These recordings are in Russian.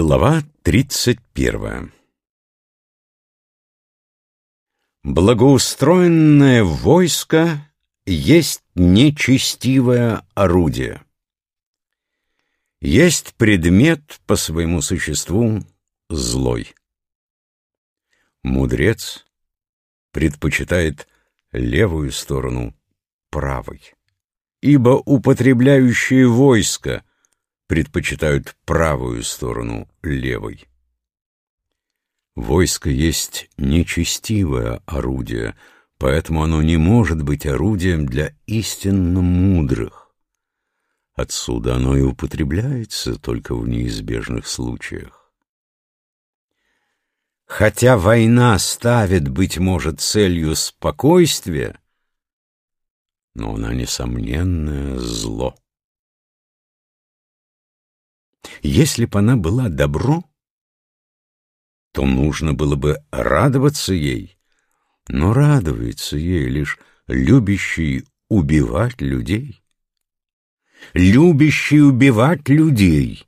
Глава тридцать первая Благоустроенное войско есть нечестивое орудие. Есть предмет по своему существу злой. Мудрец предпочитает левую сторону правой, ибо употребляющие войско предпочитают правую сторону левой. Войско есть нечестивое орудие, поэтому оно не может быть орудием для истинно мудрых. Отсюда оно и употребляется только в неизбежных случаях. Хотя война ставит, быть может, целью спокойствия, но она несомненное зло. Если бы она была добро, то нужно было бы радоваться ей, но радуется ей лишь любящий убивать людей. Любящий убивать людей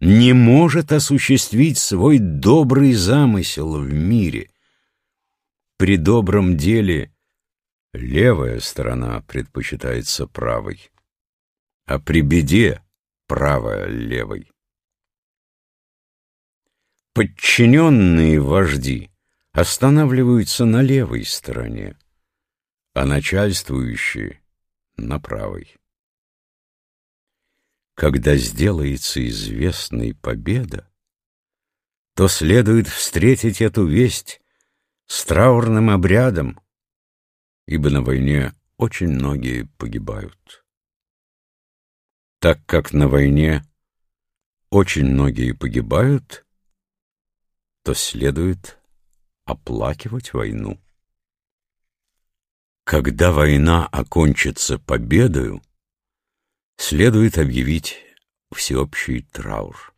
не может осуществить свой добрый замысел в мире. При добром деле левая сторона предпочитается правой, а при беде правая левой. Подчиненные вожди останавливаются на левой стороне, а начальствующие — на правой. Когда сделается известной победа, то следует встретить эту весть с траурным обрядом, ибо на войне очень многие погибают. Так как на войне очень многие погибают, то следует оплакивать войну. Когда война окончится победою, следует объявить всеобщий траур.